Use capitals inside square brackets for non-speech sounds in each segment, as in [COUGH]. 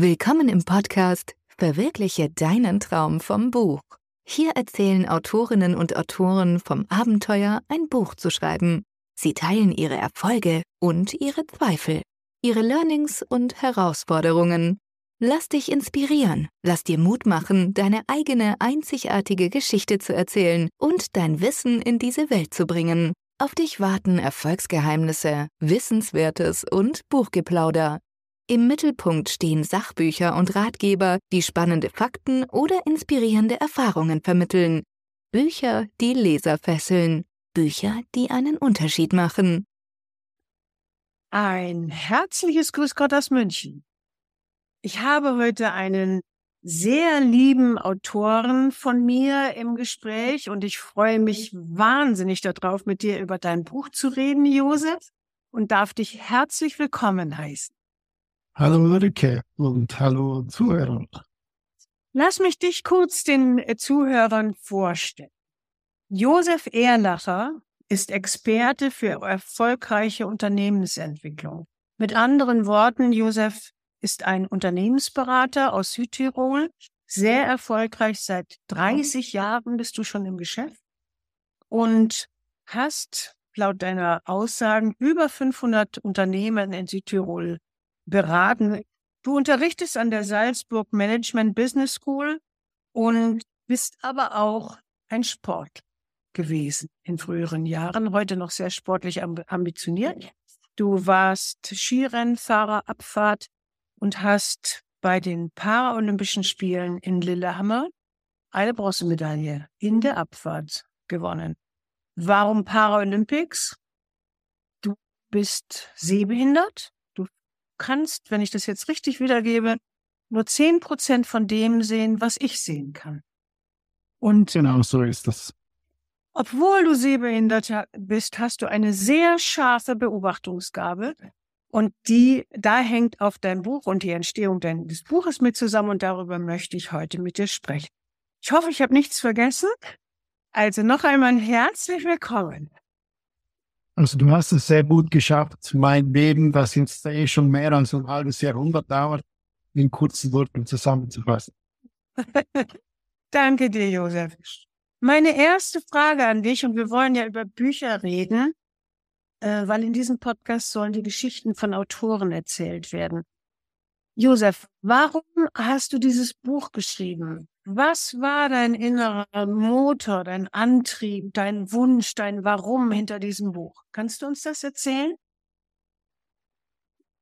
Willkommen im Podcast Verwirkliche deinen Traum vom Buch. Hier erzählen Autorinnen und Autoren vom Abenteuer, ein Buch zu schreiben. Sie teilen ihre Erfolge und ihre Zweifel, ihre Learnings und Herausforderungen. Lass dich inspirieren, lass dir Mut machen, deine eigene einzigartige Geschichte zu erzählen und dein Wissen in diese Welt zu bringen. Auf dich warten Erfolgsgeheimnisse, Wissenswertes und Buchgeplauder. Im Mittelpunkt stehen Sachbücher und Ratgeber, die spannende Fakten oder inspirierende Erfahrungen vermitteln. Bücher, die Leser fesseln. Bücher, die einen Unterschied machen. Ein herzliches Grüß Gott aus München. Ich habe heute einen sehr lieben Autoren von mir im Gespräch und ich freue mich wahnsinnig darauf, mit dir über dein Buch zu reden, Josef, und darf dich herzlich willkommen heißen. Hallo Ulrike und hallo Zuhörer. Lass mich dich kurz den äh, Zuhörern vorstellen. Josef Erlacher ist Experte für erfolgreiche Unternehmensentwicklung. Mit anderen Worten, Josef ist ein Unternehmensberater aus Südtirol, sehr erfolgreich. Seit 30 Jahren bist du schon im Geschäft und hast laut deiner Aussagen über 500 Unternehmen in Südtirol beraten. Du unterrichtest an der Salzburg Management Business School und bist aber auch ein Sport gewesen in früheren Jahren, heute noch sehr sportlich ambitioniert. Du warst Skirennfahrer, Abfahrt und hast bei den Paralympischen Spielen in Lillehammer eine Bronzemedaille in der Abfahrt gewonnen. Warum Paralympics? Du bist sehbehindert kannst, wenn ich das jetzt richtig wiedergebe, nur zehn Prozent von dem sehen, was ich sehen kann. Und genau so ist das. Obwohl du sehbehindert bist, hast du eine sehr scharfe Beobachtungsgabe. Und die, da hängt auf dein Buch und die Entstehung deines Buches mit zusammen und darüber möchte ich heute mit dir sprechen. Ich hoffe, ich habe nichts vergessen. Also noch einmal herzlich willkommen. Also du hast es sehr gut geschafft, mein Leben, das jetzt eh schon mehr als ein halbes Jahrhundert dauert, in kurzen Worten zusammenzufassen. [LAUGHS] Danke dir, Josef. Meine erste Frage an dich, und wir wollen ja über Bücher reden, äh, weil in diesem Podcast sollen die Geschichten von Autoren erzählt werden. Josef, warum hast du dieses Buch geschrieben? Was war dein innerer Motor, dein Antrieb, dein Wunsch, dein Warum hinter diesem Buch? Kannst du uns das erzählen?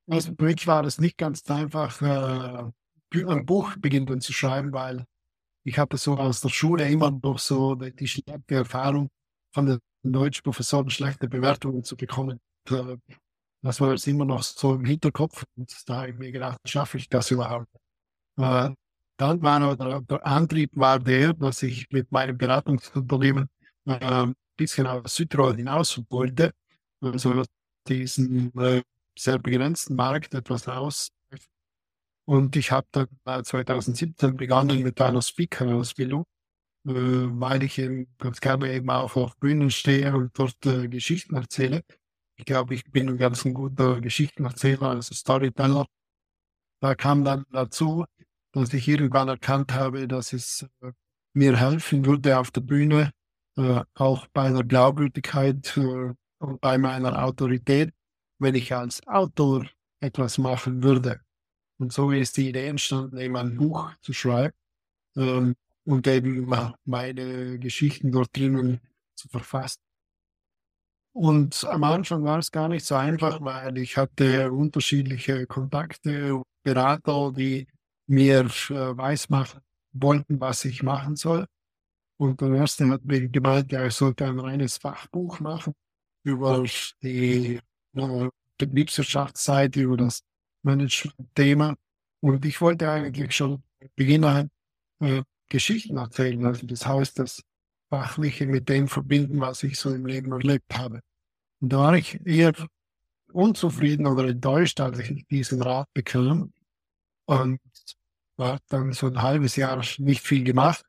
Also für mich war es nicht ganz einfach, äh, ein Buch beginnen zu schreiben, weil ich hatte so aus der Schule immer noch so die schlechte Erfahrung von den deutschen Professoren schlechte Bewertungen zu bekommen. Äh, das war jetzt immer noch so im Hinterkopf und da habe ich mir gedacht, schaffe ich das überhaupt? Äh, dann war der, der, Antrieb war der, dass ich mit meinem Beratungsunternehmen äh, ein bisschen aus Südtirol hinaus wollte, also diesen äh, sehr begrenzten Markt etwas aus. Und ich habe dann 2017 begonnen mit einer Speaker-Ausbildung, äh, weil ich eben ganz gerne eben auch auf Bühnen stehe und dort äh, Geschichten erzähle. Ich glaube, ich bin ein ganz guter Geschichtenerzähler, also Storyteller. Da kam dann dazu, dass ich irgendwann erkannt habe, dass es äh, mir helfen würde auf der Bühne, äh, auch bei der Glaubwürdigkeit äh, und bei meiner Autorität, wenn ich als Autor etwas machen würde. Und so ist die Idee entstanden, eben ein Buch zu schreiben ähm, und eben meine Geschichten dort drinnen zu verfassen. Und am Anfang war es gar nicht so einfach, weil ich hatte unterschiedliche Kontakte und Berater, die mir äh, weismachen wollten, was ich machen soll. Und der erste hat mir gemeint, ja, ich sollte ein reines Fachbuch machen über die äh, Betriebswirtschaftsseite, über das Management-Thema. Und ich wollte eigentlich schon beginnen, äh, Geschichten erzählen. Also das heißt, das Fachliche mit dem verbinden, was ich so im Leben erlebt habe. Und da war ich eher unzufrieden oder enttäuscht, als ich diesen Rat bekam. Und war dann so ein halbes Jahr nicht viel gemacht.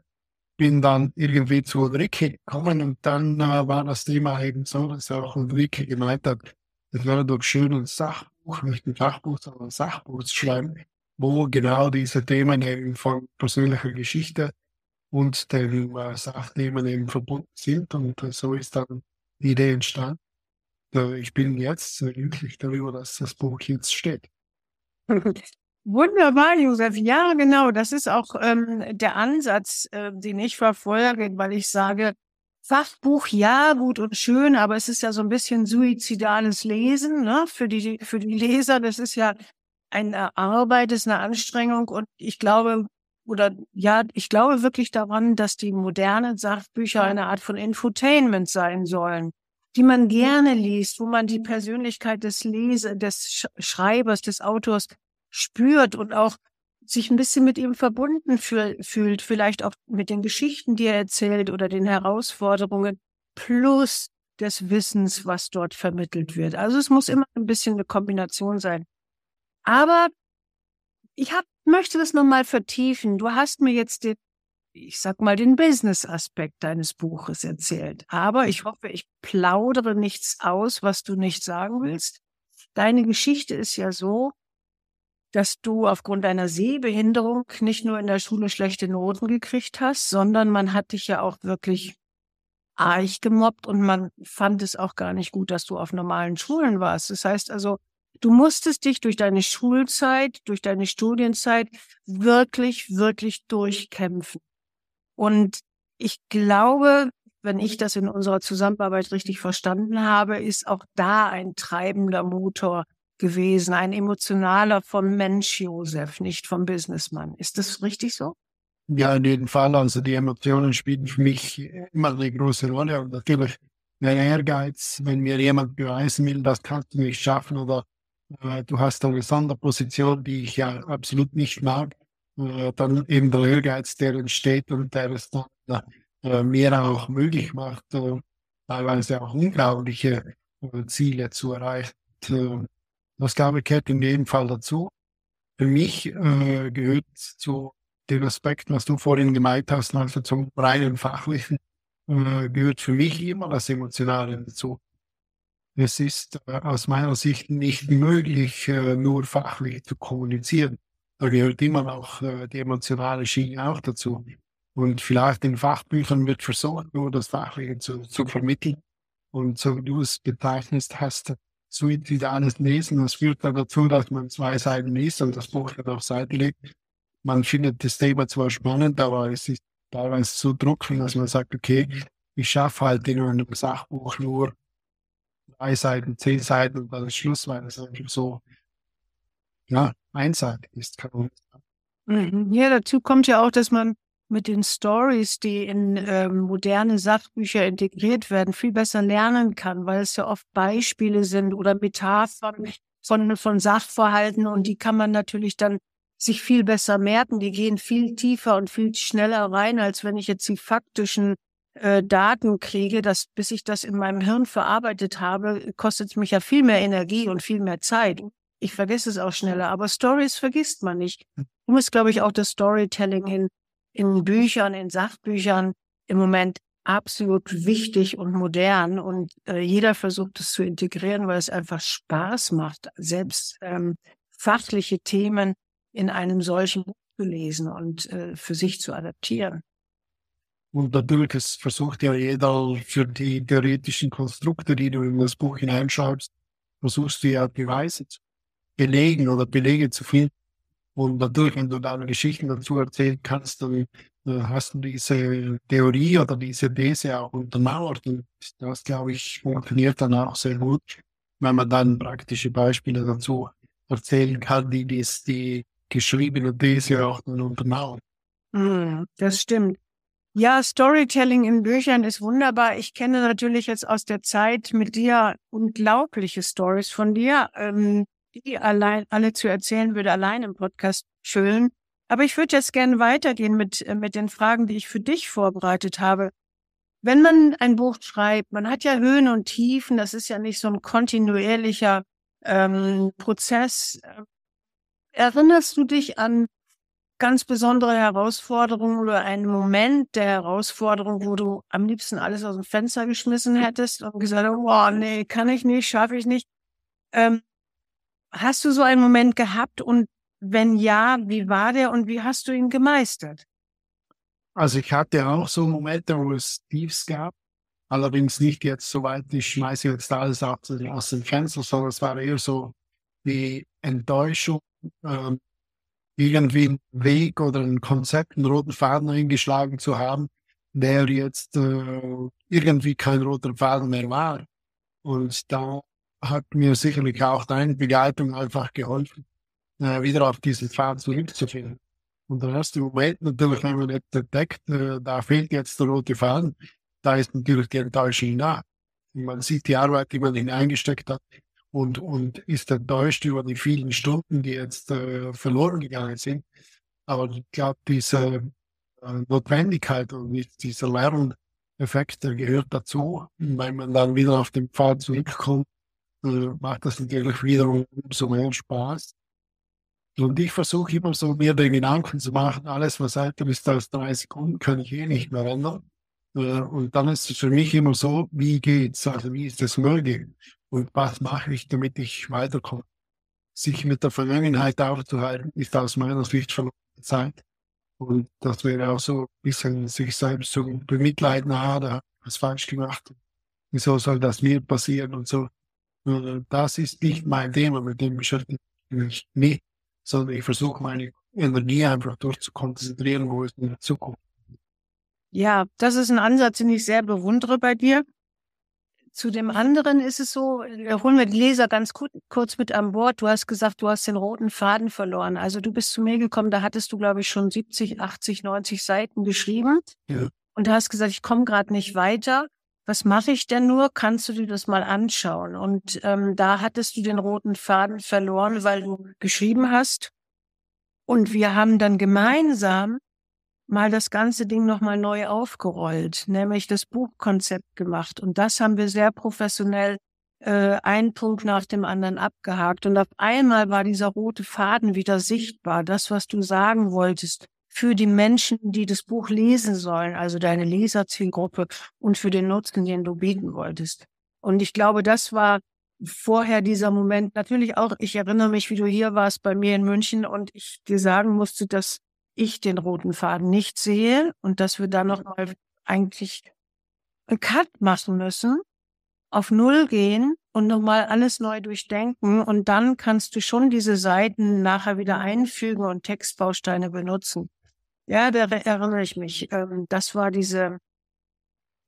Bin dann irgendwie zu Ulrike gekommen und dann äh, war das Thema eben so, dass auch Ulrike gemeint hat, es wäre doch schön, ein Sachbuch, nicht ein Fachbuch, sondern ein Sachbuch zu schreiben. wo genau diese Themen eben von persönlicher Geschichte und den äh, Sachthemen eben verbunden sind. Und äh, so ist dann die Idee entstanden. Äh, ich bin jetzt glücklich darüber, dass das Buch jetzt steht. [LAUGHS] Wunderbar, Josef. Ja, genau. Das ist auch ähm, der Ansatz, äh, den ich verfolge, weil ich sage, Fachbuch, ja, gut und schön, aber es ist ja so ein bisschen suizidales Lesen, ne, für die, für die Leser. Das ist ja eine Arbeit, ist eine Anstrengung und ich glaube, oder ja, ich glaube wirklich daran, dass die modernen Sachbücher eine Art von Infotainment sein sollen, die man gerne liest, wo man die Persönlichkeit des Leser, des Schreibers, des Autors spürt und auch sich ein bisschen mit ihm verbunden fühl, fühlt, vielleicht auch mit den Geschichten, die er erzählt oder den Herausforderungen, plus des Wissens, was dort vermittelt wird. Also es muss immer ein bisschen eine Kombination sein. Aber ich hab, möchte das nochmal vertiefen. Du hast mir jetzt den, ich sag mal, den Business-Aspekt deines Buches erzählt. Aber ich hoffe, ich plaudere nichts aus, was du nicht sagen willst. Deine Geschichte ist ja so, dass du aufgrund deiner Sehbehinderung nicht nur in der Schule schlechte Noten gekriegt hast, sondern man hat dich ja auch wirklich arg gemobbt und man fand es auch gar nicht gut, dass du auf normalen Schulen warst. Das heißt also, du musstest dich durch deine Schulzeit, durch deine Studienzeit wirklich, wirklich durchkämpfen. Und ich glaube, wenn ich das in unserer Zusammenarbeit richtig verstanden habe, ist auch da ein treibender Motor gewesen, ein emotionaler vom Mensch Josef, nicht vom Businessmann. Ist das richtig so? Ja, in jedem Fall. Also die Emotionen spielen für mich immer eine große Rolle und natürlich der Ehrgeiz, wenn mir jemand beweisen will, das kannst du nicht schaffen oder äh, du hast eine Sonderposition, die ich ja absolut nicht mag, äh, dann eben der Ehrgeiz, der entsteht und der es dann äh, mir auch möglich macht, äh, teilweise auch unglaubliche äh, Ziele zu erreichen. Und, ich gehört in jedem Fall dazu. Für mich äh, gehört zu dem Aspekt, was du vorhin gemeint hast, also zum reinen fachlichen, äh, gehört für mich immer das Emotionale dazu. Es ist äh, aus meiner Sicht nicht möglich, äh, nur fachlich zu kommunizieren. Da gehört immer auch äh, die emotionale Schiene auch dazu. Und vielleicht in Fachbüchern wird versucht, nur das Fachliche zu, zu vermitteln. Und so wie du es bezeichnet hast, suizidales Lesen. Das führt dann dazu, dass man zwei Seiten liest und das Buch dann auf Seite legt. Man findet das Thema zwar spannend, aber es ist teilweise so druckend, dass man sagt, okay, ich schaffe halt in einem Sachbuch nur drei Seiten, zehn Seiten und dann ist Schluss, weil es einfach so ja, einseitig ist. Kann man sagen. Mhm. Ja, dazu kommt ja auch, dass man mit den Stories, die in ähm, moderne Sachbücher integriert werden, viel besser lernen kann, weil es ja oft Beispiele sind oder Metaphern von, von Sachverhalten und die kann man natürlich dann sich viel besser merken. Die gehen viel tiefer und viel schneller rein, als wenn ich jetzt die faktischen äh, Daten kriege, dass bis ich das in meinem Hirn verarbeitet habe, kostet es mich ja viel mehr Energie und viel mehr Zeit. Ich vergesse es auch schneller, aber Stories vergisst man nicht. Du musst, glaube ich, auch das Storytelling hin in Büchern, in Sachbüchern im Moment absolut wichtig und modern und äh, jeder versucht es zu integrieren, weil es einfach Spaß macht, selbst ähm, fachliche Themen in einem solchen Buch zu lesen und äh, für sich zu adaptieren. Und natürlich, es versucht ja jeder für die theoretischen Konstrukte, die du in das Buch hineinschreibst, versuchst du ja Beweise zu belegen oder Belege zu finden, und natürlich, wenn du deine Geschichten dazu erzählen kannst, dann äh, hast du diese Theorie oder diese These auch untermauert. Das, glaube ich, funktioniert dann auch sehr gut, wenn man dann praktische Beispiele dazu erzählen kann, die dies, die geschriebene These auch dann untermauern. Mm, das stimmt. Ja, Storytelling in Büchern ist wunderbar. Ich kenne natürlich jetzt aus der Zeit mit dir unglaubliche Stories von dir. Ähm, die allein, alle zu erzählen, würde allein im Podcast füllen. Aber ich würde jetzt gerne weitergehen mit, äh, mit den Fragen, die ich für dich vorbereitet habe. Wenn man ein Buch schreibt, man hat ja Höhen und Tiefen, das ist ja nicht so ein kontinuierlicher ähm, Prozess. Erinnerst du dich an ganz besondere Herausforderungen oder einen Moment der Herausforderung, wo du am liebsten alles aus dem Fenster geschmissen hättest und gesagt hast, oh nee, kann ich nicht, schaffe ich nicht. Ähm, Hast du so einen Moment gehabt und Wenn ja, wie war der und wie hast du ihn gemeistert? Also ich hatte auch so Momente, wo es Tiefs gab. Allerdings nicht jetzt so weit, ich schmeiße jetzt alles aus dem Fenster, sondern es war eher so die Enttäuschung, ähm, irgendwie einen Weg oder ein Konzept, einen roten Faden eingeschlagen zu haben, der jetzt äh, irgendwie kein roter Faden mehr war. Und da hat mir sicherlich auch deine Begleitung einfach geholfen, äh, wieder auf diesen Pfad zurückzufinden. Und der erste Moment natürlich, wenn man jetzt entdeckt, äh, da fehlt jetzt der rote Faden, da ist natürlich die Enttäuschung da. Man sieht die Arbeit, die man hineingesteckt hat und, und ist enttäuscht über die vielen Stunden, die jetzt äh, verloren gegangen sind. Aber ich glaube, diese äh, Notwendigkeit und dieser Lerneffekt, der gehört dazu. Wenn man dann wieder auf den Pfad zurückkommt, macht das natürlich wiederum umso mehr Spaß. Und ich versuche immer so, mir den Gedanken zu machen, alles, was älter ist als drei Sekunden, kann ich eh nicht mehr ändern. Äh, und dann ist es für mich immer so, wie geht's? Also wie ist es möglich? Und was mache ich, damit ich weiterkomme? Sich mit der Vergangenheit aufzuhalten, ist aus meiner Sicht verlorene Zeit. Und das wäre auch so ein bisschen sich selbst zu bemitleiden, ah, da was falsch gemacht. Wieso soll das mir passieren und so. Das ist nicht mein Thema, mit dem beschäftige ich mich nicht, sondern ich versuche meine Energie einfach dort zu konzentrieren, wo es in der Zukunft ja, das ist ein Ansatz, den ich sehr bewundere bei dir. Zu dem anderen ist es so, da holen wir die Leser ganz kurz mit an Bord. Du hast gesagt, du hast den roten Faden verloren. Also du bist zu mir gekommen, da hattest du, glaube ich, schon 70, 80, 90 Seiten geschrieben. Ja. Und du hast gesagt, ich komme gerade nicht weiter. Was mache ich denn nur? Kannst du dir das mal anschauen? Und ähm, da hattest du den roten Faden verloren, weil du geschrieben hast. Und wir haben dann gemeinsam mal das ganze Ding nochmal neu aufgerollt, nämlich das Buchkonzept gemacht. Und das haben wir sehr professionell äh, einen Punkt nach dem anderen abgehakt. Und auf einmal war dieser rote Faden wieder sichtbar, das, was du sagen wolltest, für die Menschen, die das Buch lesen sollen, also deine Leserzielgruppe und für den Nutzen, den du bieten wolltest. Und ich glaube, das war vorher dieser Moment natürlich auch, ich erinnere mich, wie du hier warst bei mir in München und ich dir sagen musste, dass ich den roten Faden nicht sehe und dass wir da nochmal eigentlich einen Cut machen müssen, auf Null gehen und nochmal alles neu durchdenken und dann kannst du schon diese Seiten nachher wieder einfügen und Textbausteine benutzen. Ja, da erinnere ich mich. Ähm, das war diese,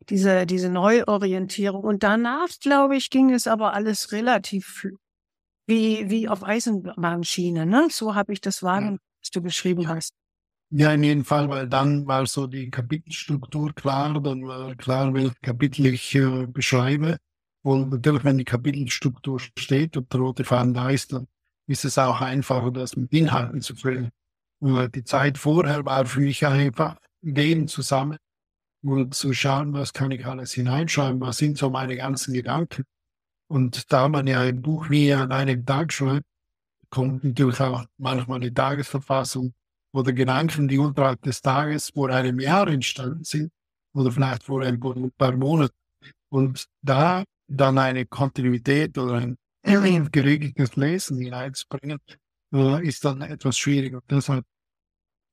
diese, diese Neuorientierung. Und danach, glaube ich, ging es aber alles relativ wie, wie auf Eisenbahnschiene. Ne? So habe ich das wahrgenommen, was du beschrieben hast. Ja, in jedem Fall, weil dann war so die Kapitelstruktur klar, dann war klar, welche Kapitel ich äh, beschreibe. Und natürlich, wenn die Kapitelstruktur steht und der rote Faden da ist, dann ist es auch einfacher, das mit Inhalten zu füllen. Und die Zeit vorher war für mich einfach, gehen zusammen und zu schauen, was kann ich alles hineinschreiben, was sind so meine ganzen Gedanken. Und da man ja ein Buch wie an einem Tag schreibt, kommt natürlich auch manchmal die Tagesverfassung oder Gedanken, die unterhalb des Tages vor einem Jahr entstanden sind oder vielleicht vor ein paar Monaten. Und da dann eine Kontinuität oder ein [CLEARS THROAT] geregeltes Lesen hineinzubringen, äh, ist dann etwas schwieriger. Deshalb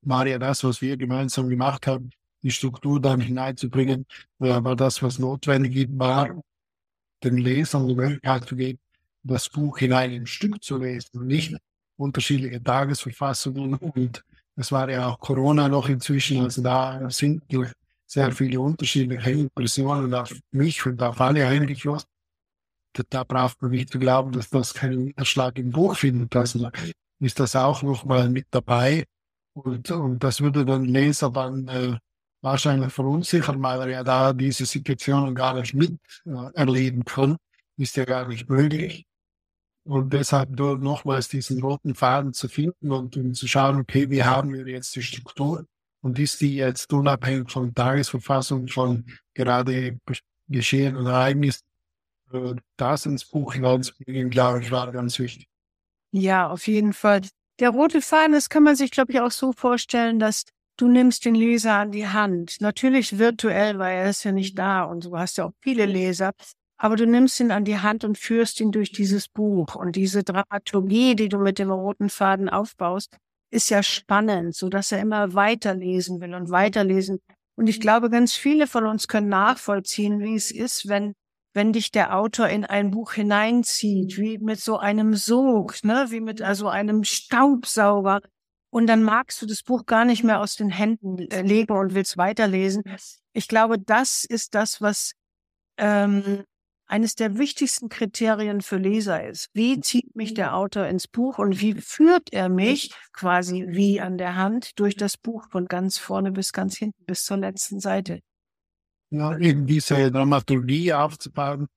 war ja das, was wir gemeinsam gemacht haben, die Struktur dann hineinzubringen, äh, war das, was notwendig war, den Lesern die Möglichkeit zu geben, das Buch hinein im Stück zu lesen, nicht unterschiedliche Tagesverfassungen und es war ja auch Corona noch inzwischen, also da sind sehr viele unterschiedliche Impressionen auf mich und auf alle eigentlich. Da, da braucht man nicht zu glauben, dass das keinen Niederschlag im Buch findet. Also ist das auch nochmal mit dabei. Und, und das würde den Leser dann äh, wahrscheinlich verunsichern, weil er ja da diese Situationen gar nicht mit äh, kann. Ist ja gar nicht möglich. Und deshalb dort nochmals diesen roten Faden zu finden und, und zu schauen, okay, wie haben wir jetzt die Struktur? Und ist die jetzt unabhängig von Tagesverfassung, von gerade geschehen oder Ereignissen, äh, das ins Buch hineinzubringen, glaube ich, war ganz wichtig. Ja, auf jeden Fall. Der rote Faden, das kann man sich, glaube ich, auch so vorstellen, dass du nimmst den Leser an die Hand. Natürlich virtuell, weil er ist ja nicht da und du hast ja auch viele Leser. aber du nimmst ihn an die Hand und führst ihn durch dieses Buch. Und diese Dramaturgie, die du mit dem roten Faden aufbaust, ist ja spannend, so dass er immer weiterlesen will und weiterlesen. Und ich glaube, ganz viele von uns können nachvollziehen, wie es ist, wenn wenn dich der Autor in ein Buch hineinzieht, wie mit so einem Sog, ne, wie mit also einem Staubsauger. Und dann magst du das Buch gar nicht mehr aus den Händen äh, legen und willst weiterlesen. Ich glaube, das ist das, was ähm, eines der wichtigsten Kriterien für Leser ist. Wie zieht mich der Autor ins Buch und wie führt er mich quasi wie an der Hand durch das Buch von ganz vorne bis ganz hinten bis zur letzten Seite? Ja, eben diese Dramaturgie aufzubauen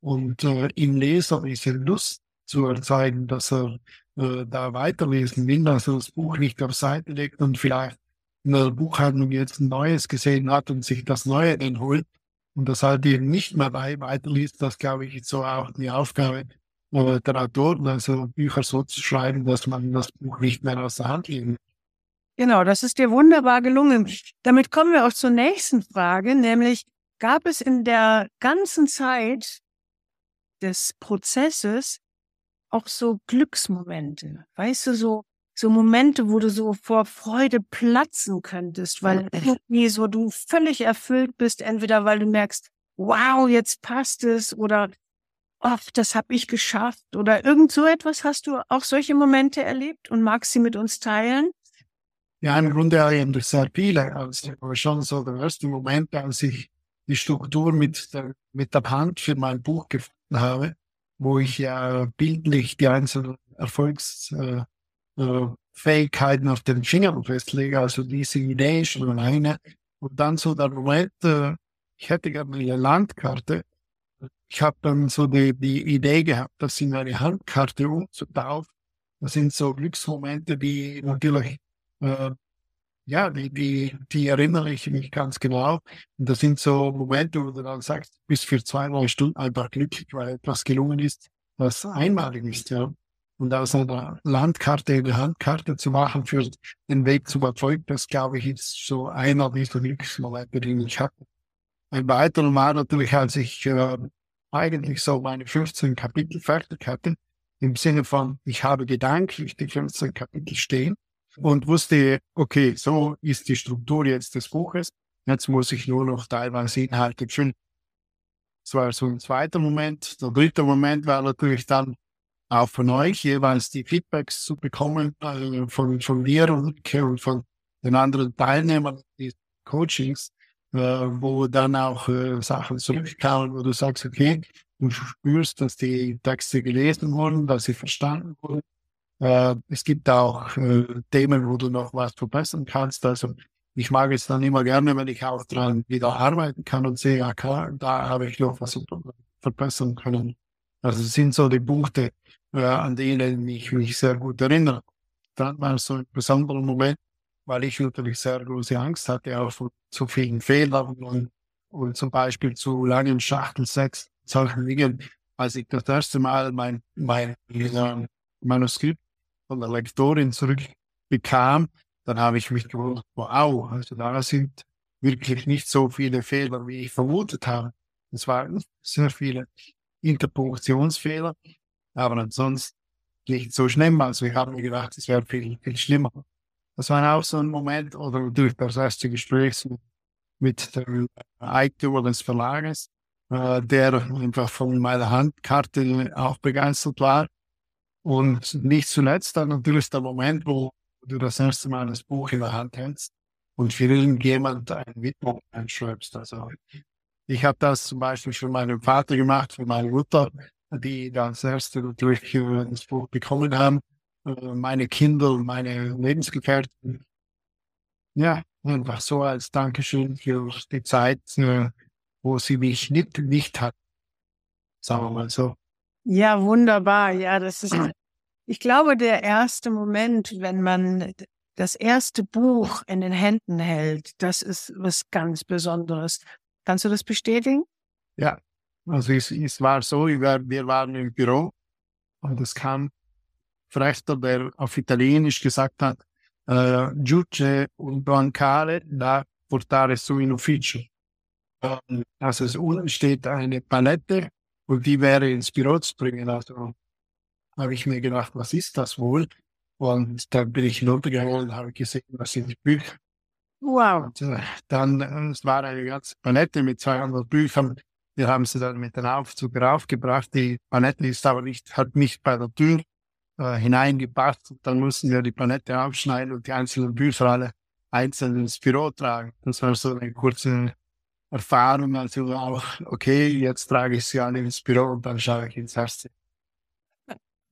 und äh, im Leser diese Lust zu erzeugen, dass er äh, da weiterlesen will, dass er das Buch nicht auf Seite legt und vielleicht in der Buchhandlung jetzt ein neues gesehen hat und sich das Neue dann holt und das halt eben nicht mehr weiterliest, das glaube ich ist so auch die Aufgabe äh, der Autoren, also Bücher so zu schreiben, dass man das Buch nicht mehr aus der Hand legen Genau, das ist dir wunderbar gelungen. Damit kommen wir auch zur nächsten Frage, nämlich gab es in der ganzen Zeit des Prozesses auch so Glücksmomente, weißt du, so, so Momente, wo du so vor Freude platzen könntest, weil irgendwie so du völlig erfüllt bist, entweder weil du merkst, wow, jetzt passt es oder ach, das habe ich geschafft oder irgend so etwas. Hast du auch solche Momente erlebt und magst sie mit uns teilen? Ja, im Grunde eigentlich sehr viele. Also, aber schon so der erste Moment, als ich die Struktur mit der, mit der Hand für mein Buch gefunden habe, wo ich ja bildlich die einzelnen Erfolgsfähigkeiten äh, äh, auf den Fingern festlege, also diese Idee schon alleine. Und dann so der Moment, äh, ich hätte gerne eine Landkarte. Ich habe dann so die, die Idee gehabt, das in eine Handkarte umzutaufen. Das sind so Glücksmomente, die natürlich äh, ja, die, die, die erinnere ich mich ganz genau. Und das sind so Momente, wo du dann sagst, bis für zwei, drei Stunden einfach glücklich, weil etwas gelungen ist, was einmalig ist, ja. Und aus einer Landkarte eine Handkarte zu machen für den Weg zum Erfolg, das glaube ich ist so einer dieser Glücksmomente, die ich hatte. Ein weiterer war natürlich, als ich äh, eigentlich so meine 15 Kapitel fertig hatte, im Sinne von, ich habe gedanklich die 15 Kapitel stehen und wusste, okay, so ist die Struktur jetzt des Buches. Jetzt muss ich nur noch teilweise Inhalte füllen. Das war so ein zweiter Moment. Der dritte Moment war natürlich dann auch von euch jeweils die Feedbacks zu bekommen, also von, von mir und von den anderen Teilnehmern des Coachings, äh, wo dann auch äh, Sachen zurückkamen, wo du sagst, okay, du spürst, dass die Texte gelesen wurden, dass sie verstanden wurden, äh, es gibt auch äh, Themen, wo du noch was verbessern kannst. Also ich mag es dann immer gerne, wenn ich auch dran wieder arbeiten kann und sehe, ja klar, da habe ich noch was verbessern können. Also es sind so die Punkte, äh, an denen ich mich sehr gut erinnere. Dann war so ein besonderer Moment, weil ich natürlich sehr große Angst hatte, auch von zu vielen Fehlern und, und zum Beispiel zu langen Schachtelsätzen, solchen Dingen. Als ich das erste Mal mein, mein, mein Manuskript von der Lektorin zurückbekam, dann habe ich mich gewundert, wow, also da sind wirklich nicht so viele Fehler, wie ich vermutet habe. Es waren sehr viele Interpunktionsfehler, aber ansonsten nicht so schlimm. Also ich habe mir gedacht, es wäre viel, viel schlimmer. Das war auch so ein Moment, oder durch das erste Gespräch mit dem Eigentümer des Verlages, äh, der einfach von meiner Handkarte auch begeistert war und nicht zuletzt dann natürlich der Moment, wo du das erste Mal das Buch in der Hand hältst und für irgendjemand ein Widmung einschreibst. Also ich habe das zum Beispiel für meinen Vater gemacht, für meine Mutter, die das erste natürlich das Buch bekommen haben, äh, meine Kinder, meine Lebensgefährten. Ja, einfach so als Dankeschön für die Zeit, äh, wo sie mich nicht, nicht hat. Sagen wir mal so. Ja, wunderbar. Ja, das ist, ich glaube, der erste Moment, wenn man das erste Buch in den Händen hält, das ist was ganz Besonderes. Kannst du das bestätigen? Ja, also es, es war so, wir waren im Büro und es kam Frechter, der auf Italienisch gesagt hat, äh, Giudice un bancare da portare su in ufficio. Also es unten steht eine Palette und die wäre ins Büro zu bringen. Also habe ich mir gedacht, was ist das wohl? Und dann bin ich hinuntergegangen und habe gesehen, was sind die Bücher. Wow. Und, äh, dann, äh, es war eine ganze Palette mit 200 Büchern. Wir haben sie dann mit dem Aufzug raufgebracht. Die Palette ist aber nicht, hat nicht bei der Tür äh, hineingepasst. Und dann mussten wir die Palette aufschneiden und die einzelnen Bücher alle einzeln ins Büro tragen. Das war so eine kurze Erfahrung. Also auch, okay, jetzt trage ich sie alle ins Büro und dann schaue ich ins Herz.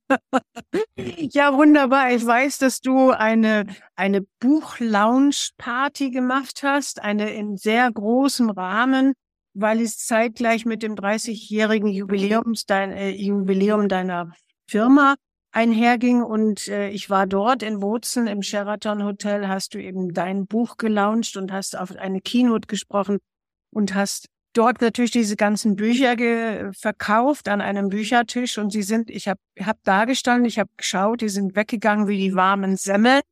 [LAUGHS] ja, wunderbar. Ich weiß, dass du eine, eine Buch-Lounge-Party gemacht hast, eine in sehr großem Rahmen, weil es zeitgleich mit dem 30-jährigen Jubiläums dein, äh, Jubiläum deiner Firma einherging. Und äh, ich war dort in Bozen im Sheraton Hotel, hast du eben dein Buch gelauncht und hast auf eine Keynote gesprochen und hast dort natürlich diese ganzen Bücher verkauft an einem Büchertisch und sie sind, ich habe hab da gestanden, ich habe geschaut, die sind weggegangen wie die warmen Semmeln.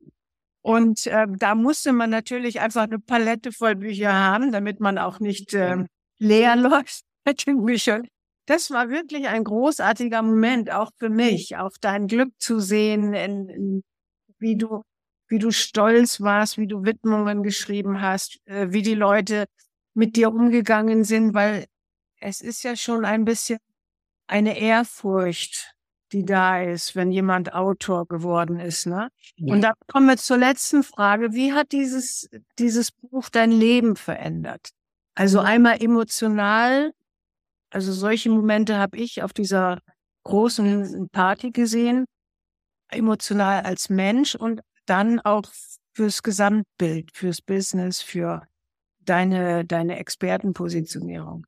Und äh, da musste man natürlich einfach eine Palette voll Bücher haben, damit man auch nicht äh, leer [LAUGHS] läuft mit den Büchern. Das war wirklich ein großartiger Moment, auch für mich, auch dein Glück zu sehen, in, in, wie du, wie du stolz warst, wie du Widmungen geschrieben hast, äh, wie die Leute mit dir umgegangen sind, weil es ist ja schon ein bisschen eine Ehrfurcht, die da ist, wenn jemand Autor geworden ist, ne? Ja. Und da kommen wir zur letzten Frage. Wie hat dieses, dieses Buch dein Leben verändert? Also einmal emotional, also solche Momente habe ich auf dieser großen Party gesehen, emotional als Mensch und dann auch fürs Gesamtbild, fürs Business, für deine, deine Expertenpositionierung?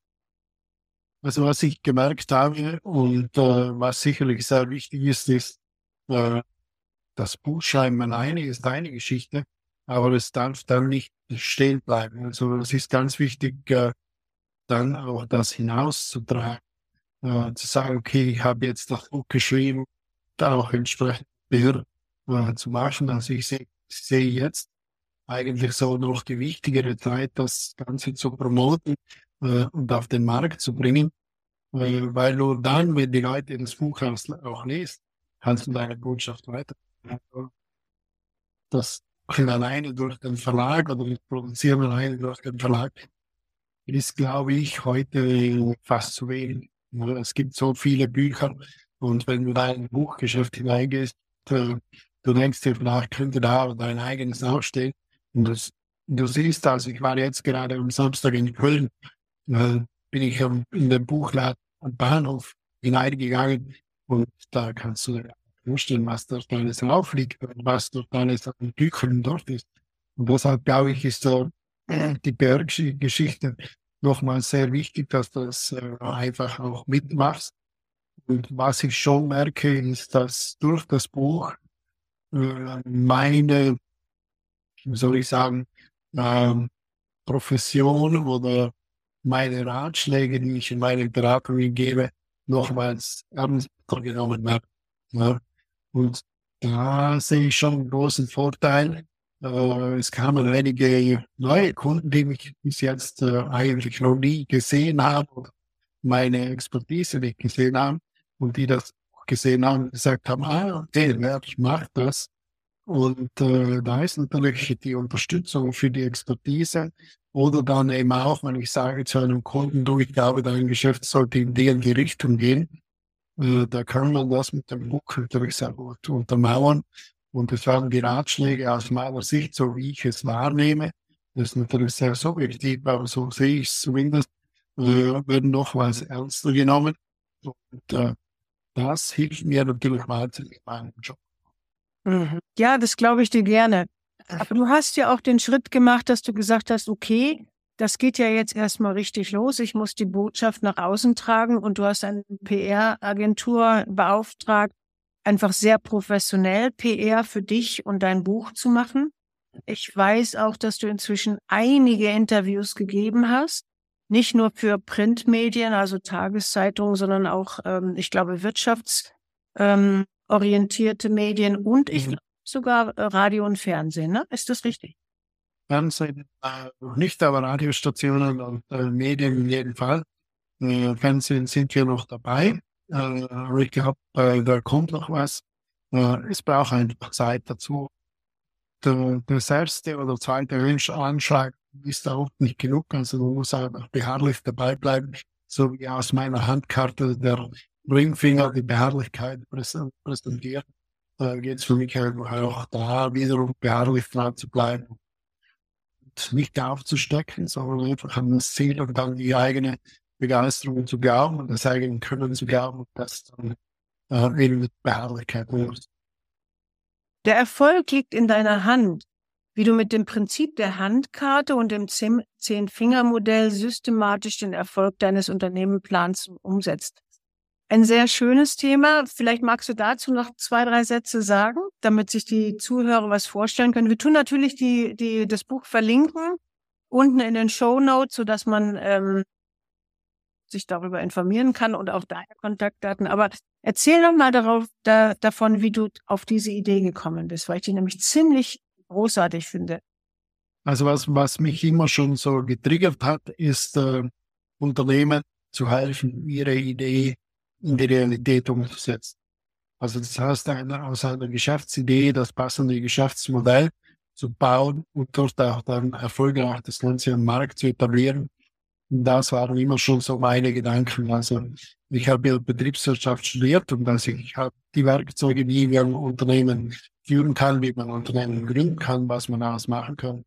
Also was ich gemerkt habe und äh, was sicherlich sehr wichtig ist, ist, äh, das Buchschreiben alleine ist eine Geschichte, aber es darf dann nicht stehen bleiben. Also es ist ganz wichtig, äh, dann auch das hinauszutragen, äh, zu sagen, okay, ich habe jetzt das Buch geschrieben, dann auch entsprechend Bilder äh, zu machen. Also ich sehe seh jetzt, eigentlich so noch die wichtigere Zeit, das Ganze zu promoten äh, und auf den Markt zu bringen. Äh, weil nur dann, wenn die Leute das Buch auch lesen, kannst du deine Botschaft weiter. Das alleine durch den Verlag oder das Produzieren alleine durch den Verlag ist, glaube ich, heute fast zu wenig. Es gibt so viele Bücher und wenn du da in ein Buchgeschäft hineingehst, äh, du denkst dir, vielleicht könnte da dein eigenes aufstehen. Und das, du siehst also, ich war jetzt gerade am Samstag in Köln, äh, bin ich in den Buchladen am Bahnhof hineingegangen und da kannst du dir vorstellen, was dort alles aufliegt und was dort alles an Büchern dort ist. Und deshalb glaube ich, ist so äh, die Berggeschichte nochmal sehr wichtig, dass du das äh, einfach auch mitmachst. Und was ich schon merke, ist, dass durch das Buch äh, meine wie soll ich sagen, ähm, Profession oder meine Ratschläge, die ich in meinen Beratungen gebe, nochmals ernster genommen werden. Ja. Und da sehe ich schon einen großen Vorteil. Äh, es kamen einige neue Kunden, die mich bis jetzt äh, eigentlich noch nie gesehen haben oder meine Expertise nicht gesehen haben und die das gesehen haben und gesagt haben, ah, okay, wer macht das? Und äh, da ist natürlich die Unterstützung für die Expertise oder dann eben auch, wenn ich sage zu einem Kunden, du, ich glaube, dein Geschäft sollte in die, in die Richtung gehen, äh, da kann man das mit dem Buch natürlich sehr gut untermauern. Und es werden die Ratschläge aus meiner Sicht, so wie ich es wahrnehme, das ist natürlich sehr subjektiv, aber so sehe ich es zumindest, äh, werden nochmals ernster genommen. Und äh, das hilft mir natürlich weiter in meinem Job. Mhm. Ja, das glaube ich dir gerne. Aber du hast ja auch den Schritt gemacht, dass du gesagt hast, okay, das geht ja jetzt erstmal richtig los. Ich muss die Botschaft nach außen tragen und du hast eine PR-Agentur beauftragt, einfach sehr professionell PR für dich und dein Buch zu machen. Ich weiß auch, dass du inzwischen einige Interviews gegeben hast, nicht nur für Printmedien, also Tageszeitungen, sondern auch, ähm, ich glaube, Wirtschafts, ähm, orientierte Medien und ich mhm. sogar äh, Radio und Fernsehen. Ne? Ist das richtig? Fernsehen äh, nicht, aber Radiostationen und äh, Medien in jedem Fall. Äh, Fernsehen sind wir noch dabei. Äh, ich glaube, äh, da kommt noch was. Äh, es braucht einfach Zeit dazu. Der, der erste oder zweite Anschlag ist auch nicht genug. Also man muss einfach beharrlich dabei bleiben, so wie aus meiner Handkarte der Ringfinger die Beharrlichkeit präsentiert. Da geht es für mich auch da wiederum beharrlich dran zu bleiben. Und nicht aufzustecken, sondern einfach an das Ziel und dann die eigene Begeisterung zu glauben und das eigene Können zu glauben und das dann äh, eben mit Beharrlichkeit löst. Der Erfolg liegt in deiner Hand, wie du mit dem Prinzip der Handkarte und dem Zehn-Finger-Modell systematisch den Erfolg deines und umsetzt. Ein sehr schönes Thema. Vielleicht magst du dazu noch zwei, drei Sätze sagen, damit sich die Zuhörer was vorstellen können. Wir tun natürlich die, die, das Buch verlinken unten in den Show Notes, sodass man ähm, sich darüber informieren kann und auch deine Kontaktdaten. Aber erzähl doch mal darauf, da, davon, wie du auf diese Idee gekommen bist, weil ich die nämlich ziemlich großartig finde. Also was, was mich immer schon so getriggert hat, ist äh, Unternehmen zu helfen, ihre Idee in die Realität umzusetzen. Also das heißt, eine, aus einer Geschäftsidee das passende Geschäftsmodell zu bauen und dort auch dann erfolgreich das Ganze am Markt zu etablieren. Und das waren immer schon so meine Gedanken. Also ich habe Betriebswirtschaft studiert und also ich habe die Werkzeuge, wie man Unternehmen führen kann, wie man Unternehmen gründen kann, was man daraus machen kann.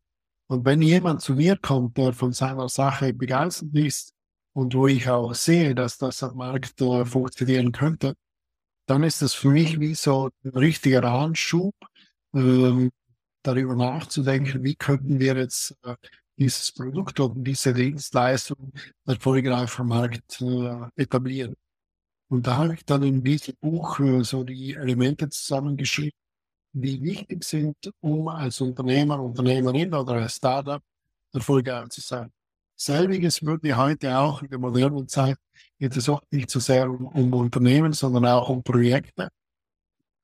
Und wenn jemand zu mir kommt, der von seiner Sache begeistert ist, und wo ich auch sehe, dass das am Markt äh, funktionieren könnte, dann ist das für mich wie so ein richtiger Anschub, äh, darüber nachzudenken, wie könnten wir jetzt äh, dieses Produkt oder diese Dienstleistung erfolgreich am Markt äh, etablieren. Und da habe ich dann in diesem Buch äh, so die Elemente zusammengeschrieben, die wichtig sind, um als Unternehmer, Unternehmerin oder als Startup erfolgreich zu sein. Selbiges würde heute auch in der modernen Zeit geht es auch nicht so sehr um, um Unternehmen, sondern auch um Projekte.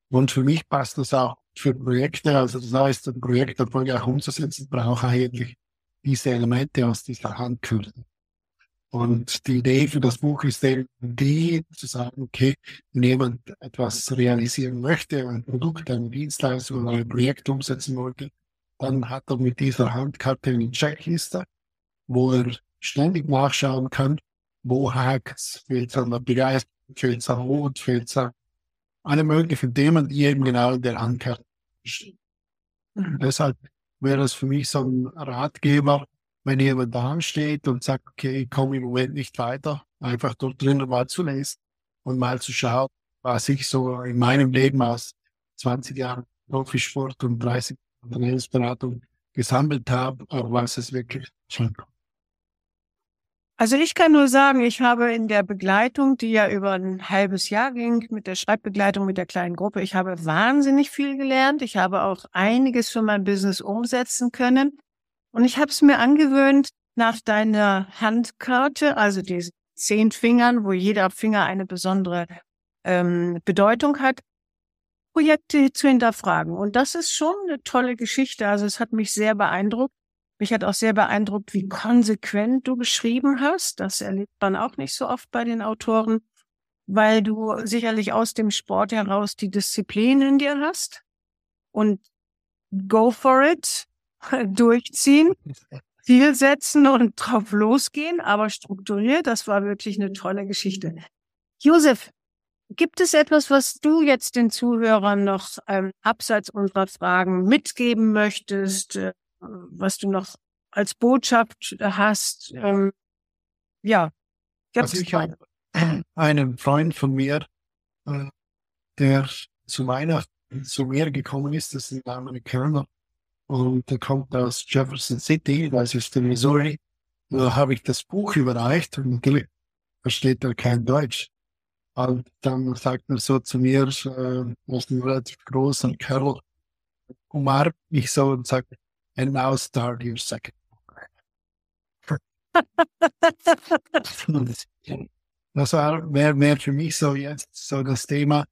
Und für mich passt das auch für Projekte. Also das heißt, ein Projekt erfolgreich umzusetzen, braucht eigentlich diese Elemente aus dieser Handkürze. Und die Idee für das Buch ist eben die, zu sagen, okay, wenn jemand etwas realisieren möchte, ein Produkt, eine Dienstleistung oder ein Projekt umsetzen wollte, dann hat er mit dieser Handkarte eine Checkliste wo er ständig nachschauen kann, wo hakt es, fehlt es an der Begeisterung, fehlt es an Mut, fehlt es an alle möglichen Themen, die eben genau in der Handkarte stehen. Mhm. Deshalb wäre es für mich so ein Ratgeber, wenn jemand da steht und sagt, okay, ich komme im Moment nicht weiter, einfach dort drinnen mal zu lesen und mal zu schauen, was ich so in meinem Leben aus 20 Jahren Profisport und 30 Unternehmensberatung gesammelt habe, auch was es wirklich schon kommt. Also ich kann nur sagen, ich habe in der Begleitung, die ja über ein halbes Jahr ging, mit der Schreibbegleitung mit der kleinen Gruppe, ich habe wahnsinnig viel gelernt. Ich habe auch einiges für mein Business umsetzen können. Und ich habe es mir angewöhnt, nach deiner Handkarte, also diese zehn Fingern, wo jeder Finger eine besondere ähm, Bedeutung hat, Projekte zu hinterfragen. Und das ist schon eine tolle Geschichte. Also es hat mich sehr beeindruckt. Mich hat auch sehr beeindruckt, wie konsequent du geschrieben hast. Das erlebt man auch nicht so oft bei den Autoren, weil du sicherlich aus dem Sport heraus die Disziplin in dir hast und go for it, [LAUGHS] durchziehen, Ziel setzen und drauf losgehen, aber strukturiert. Das war wirklich eine tolle Geschichte. Josef, gibt es etwas, was du jetzt den Zuhörern noch ähm, abseits unserer Fragen mitgeben möchtest? Äh, was du noch als Botschaft hast. Ähm, ja. Also ich habe einen Freund von mir, äh, der zu Weihnachten zu mir gekommen ist, das ist ein Amerikaner, und der kommt aus Jefferson City, das ist in Missouri. Da habe ich das Buch überreicht und natürlich versteht er kein Deutsch. Und dann sagt er so zu mir, äh, was ein relativ großer Kerl, umarmt mich so und sagt, and now start your second das war, wäre wär für mich so jetzt so das Thema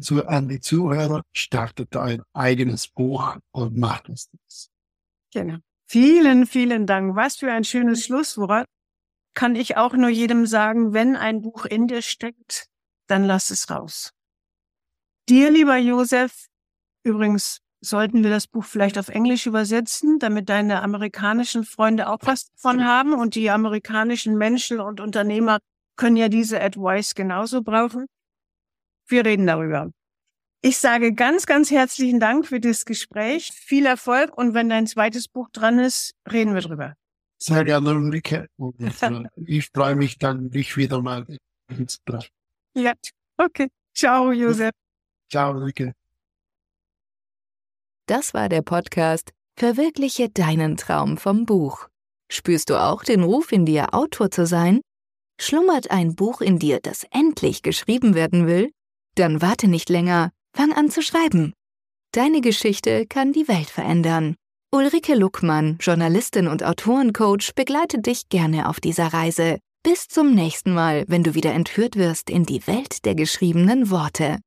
zu, an die Zuhörer, startet ein eigenes Buch und macht es. Genau. Vielen, vielen Dank. Was für ein schönes Schlusswort. kann ich auch nur jedem sagen, wenn ein Buch in dir steckt, dann lass es raus. Dir, lieber Josef, übrigens sollten wir das Buch vielleicht auf Englisch übersetzen, damit deine amerikanischen Freunde auch was davon haben und die amerikanischen Menschen und Unternehmer können ja diese Advice genauso brauchen. Wir reden darüber. Ich sage ganz, ganz herzlichen Dank für das Gespräch. Viel Erfolg und wenn dein zweites Buch dran ist, reden wir drüber. Sehr gerne, Ulrike. Äh, [LAUGHS] ich freue mich dann, dich wieder mal zu treffen. Ja, okay. Ciao, Josef. Ciao, Ulrike. Das war der Podcast Verwirkliche deinen Traum vom Buch. Spürst du auch den Ruf in dir, Autor zu sein? Schlummert ein Buch in dir, das endlich geschrieben werden will? Dann warte nicht länger, fang an zu schreiben. Deine Geschichte kann die Welt verändern. Ulrike Luckmann, Journalistin und Autorencoach, begleitet dich gerne auf dieser Reise. Bis zum nächsten Mal, wenn du wieder entführt wirst in die Welt der geschriebenen Worte.